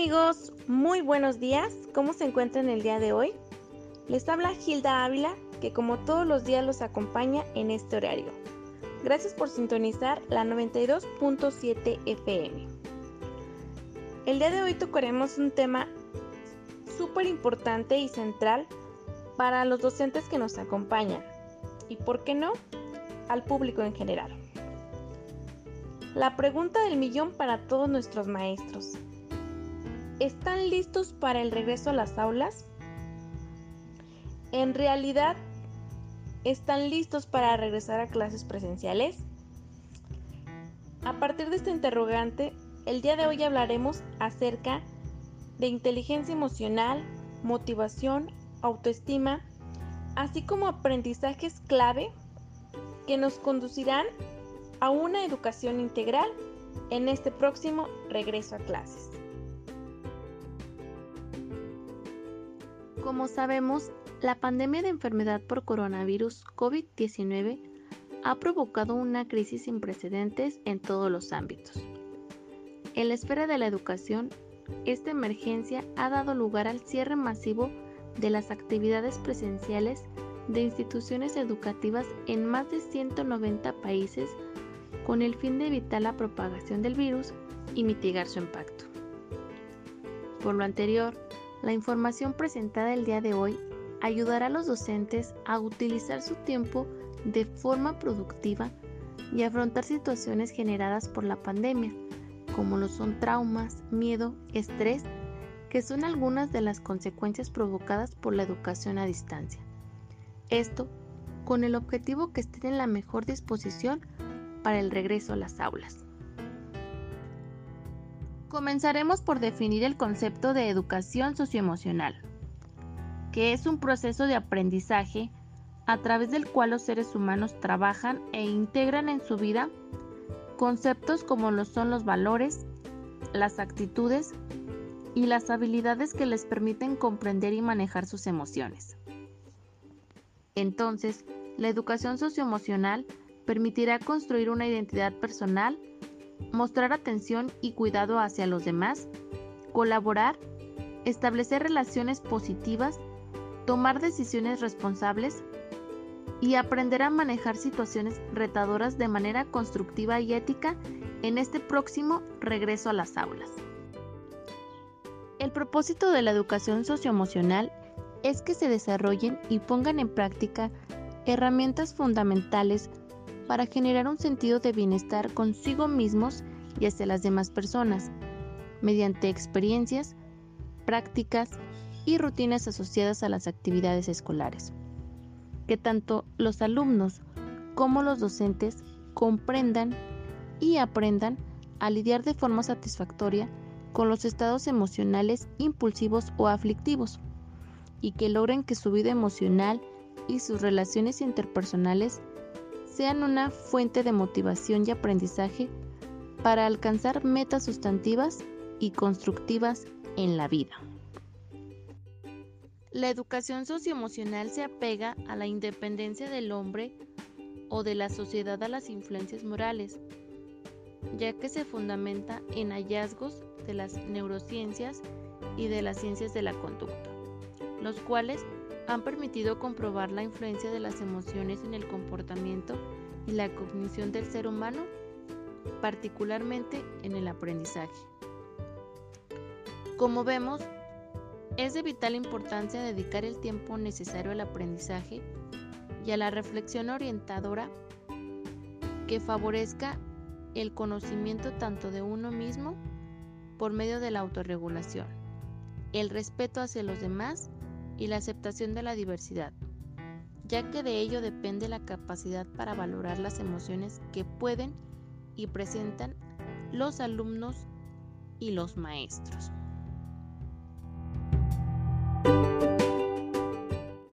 amigos, muy buenos días. ¿Cómo se encuentran el día de hoy? Les habla Gilda Ávila, que como todos los días los acompaña en este horario. Gracias por sintonizar la 92.7 FM. El día de hoy tocaremos un tema súper importante y central para los docentes que nos acompañan y, por qué no, al público en general. La pregunta del millón para todos nuestros maestros. ¿Están listos para el regreso a las aulas? ¿En realidad están listos para regresar a clases presenciales? A partir de esta interrogante, el día de hoy hablaremos acerca de inteligencia emocional, motivación, autoestima, así como aprendizajes clave que nos conducirán a una educación integral en este próximo regreso a clases. Como sabemos, la pandemia de enfermedad por coronavirus COVID-19 ha provocado una crisis sin precedentes en todos los ámbitos. En la esfera de la educación, esta emergencia ha dado lugar al cierre masivo de las actividades presenciales de instituciones educativas en más de 190 países con el fin de evitar la propagación del virus y mitigar su impacto. Por lo anterior, la información presentada el día de hoy ayudará a los docentes a utilizar su tiempo de forma productiva y afrontar situaciones generadas por la pandemia, como lo son traumas, miedo, estrés, que son algunas de las consecuencias provocadas por la educación a distancia. Esto con el objetivo que estén en la mejor disposición para el regreso a las aulas. Comenzaremos por definir el concepto de educación socioemocional, que es un proceso de aprendizaje a través del cual los seres humanos trabajan e integran en su vida conceptos como son los valores, las actitudes y las habilidades que les permiten comprender y manejar sus emociones. Entonces, la educación socioemocional permitirá construir una identidad personal mostrar atención y cuidado hacia los demás, colaborar, establecer relaciones positivas, tomar decisiones responsables y aprender a manejar situaciones retadoras de manera constructiva y ética en este próximo regreso a las aulas. El propósito de la educación socioemocional es que se desarrollen y pongan en práctica herramientas fundamentales para generar un sentido de bienestar consigo mismos y hacia las demás personas, mediante experiencias, prácticas y rutinas asociadas a las actividades escolares. Que tanto los alumnos como los docentes comprendan y aprendan a lidiar de forma satisfactoria con los estados emocionales impulsivos o aflictivos y que logren que su vida emocional y sus relaciones interpersonales sean una fuente de motivación y aprendizaje para alcanzar metas sustantivas y constructivas en la vida. La educación socioemocional se apega a la independencia del hombre o de la sociedad a las influencias morales, ya que se fundamenta en hallazgos de las neurociencias y de las ciencias de la conducta, los cuales han permitido comprobar la influencia de las emociones en el comportamiento y la cognición del ser humano, particularmente en el aprendizaje. Como vemos, es de vital importancia dedicar el tiempo necesario al aprendizaje y a la reflexión orientadora que favorezca el conocimiento tanto de uno mismo por medio de la autorregulación, el respeto hacia los demás y la aceptación de la diversidad, ya que de ello depende la capacidad para valorar las emociones que pueden y presentan los alumnos y los maestros.